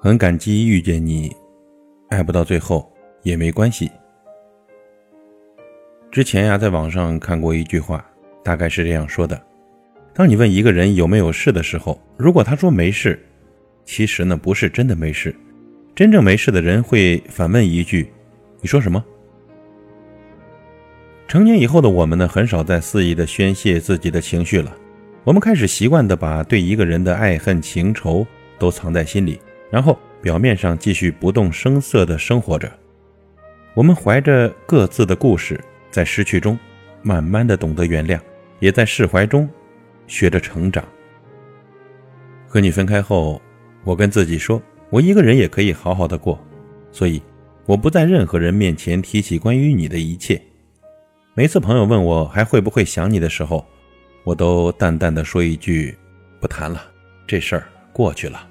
很感激遇见你，爱不到最后也没关系。之前呀，在网上看过一句话，大概是这样说的：当你问一个人有没有事的时候，如果他说没事，其实呢不是真的没事。真正没事的人会反问一句：“你说什么？”成年以后的我们呢，很少再肆意的宣泄自己的情绪了。我们开始习惯的把对一个人的爱恨情仇都藏在心里。然后表面上继续不动声色地生活着，我们怀着各自的故事，在失去中慢慢的懂得原谅，也在释怀中学着成长。和你分开后，我跟自己说，我一个人也可以好好的过，所以我不在任何人面前提起关于你的一切。每次朋友问我还会不会想你的时候，我都淡淡的说一句：不谈了，这事儿过去了。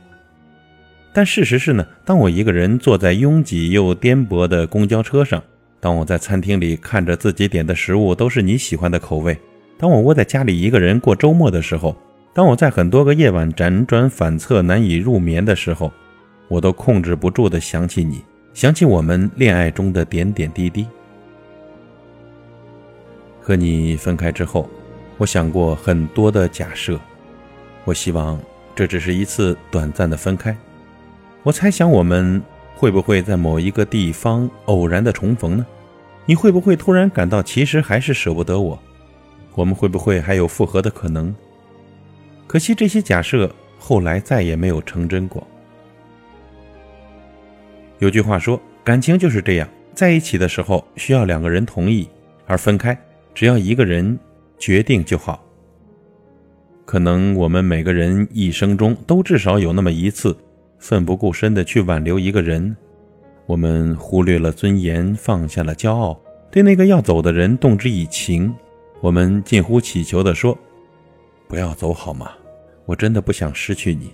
但事实是呢，当我一个人坐在拥挤又颠簸的公交车上，当我在餐厅里看着自己点的食物都是你喜欢的口味，当我窝在家里一个人过周末的时候，当我在很多个夜晚辗转反侧难以入眠的时候，我都控制不住的想起你，想起我们恋爱中的点点滴滴。和你分开之后，我想过很多的假设，我希望这只是一次短暂的分开。我猜想，我们会不会在某一个地方偶然的重逢呢？你会不会突然感到其实还是舍不得我？我们会不会还有复合的可能？可惜这些假设后来再也没有成真过。有句话说，感情就是这样，在一起的时候需要两个人同意，而分开只要一个人决定就好。可能我们每个人一生中都至少有那么一次。奋不顾身的去挽留一个人，我们忽略了尊严，放下了骄傲，对那个要走的人动之以情。我们近乎乞求的说：“不要走好吗？我真的不想失去你。”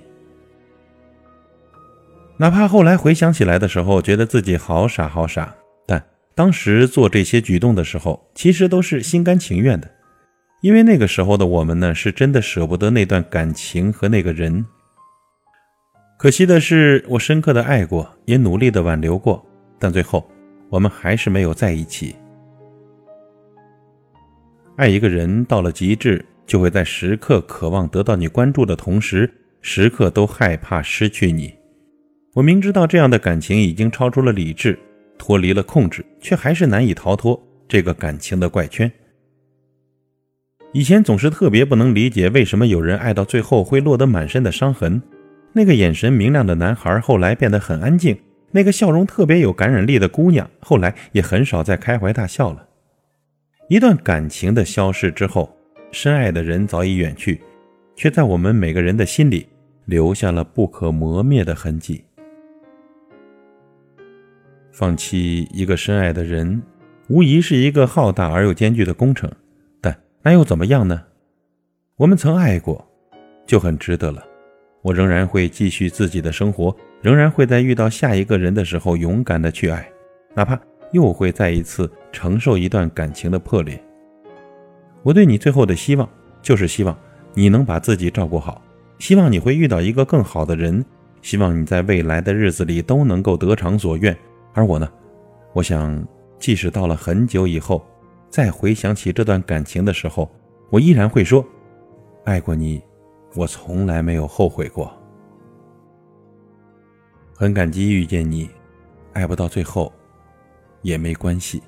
哪怕后来回想起来的时候，觉得自己好傻好傻，但当时做这些举动的时候，其实都是心甘情愿的，因为那个时候的我们呢，是真的舍不得那段感情和那个人。可惜的是，我深刻的爱过，也努力的挽留过，但最后我们还是没有在一起。爱一个人到了极致，就会在时刻渴望得到你关注的同时，时刻都害怕失去你。我明知道这样的感情已经超出了理智，脱离了控制，却还是难以逃脱这个感情的怪圈。以前总是特别不能理解，为什么有人爱到最后会落得满身的伤痕。那个眼神明亮的男孩后来变得很安静，那个笑容特别有感染力的姑娘后来也很少再开怀大笑了。一段感情的消逝之后，深爱的人早已远去，却在我们每个人的心里留下了不可磨灭的痕迹。放弃一个深爱的人，无疑是一个浩大而又艰巨的工程，但那又怎么样呢？我们曾爱过，就很值得了。我仍然会继续自己的生活，仍然会在遇到下一个人的时候勇敢的去爱，哪怕又会再一次承受一段感情的破裂。我对你最后的希望，就是希望你能把自己照顾好，希望你会遇到一个更好的人，希望你在未来的日子里都能够得偿所愿。而我呢，我想，即使到了很久以后，再回想起这段感情的时候，我依然会说，爱过你。我从来没有后悔过，很感激遇见你，爱不到最后也没关系。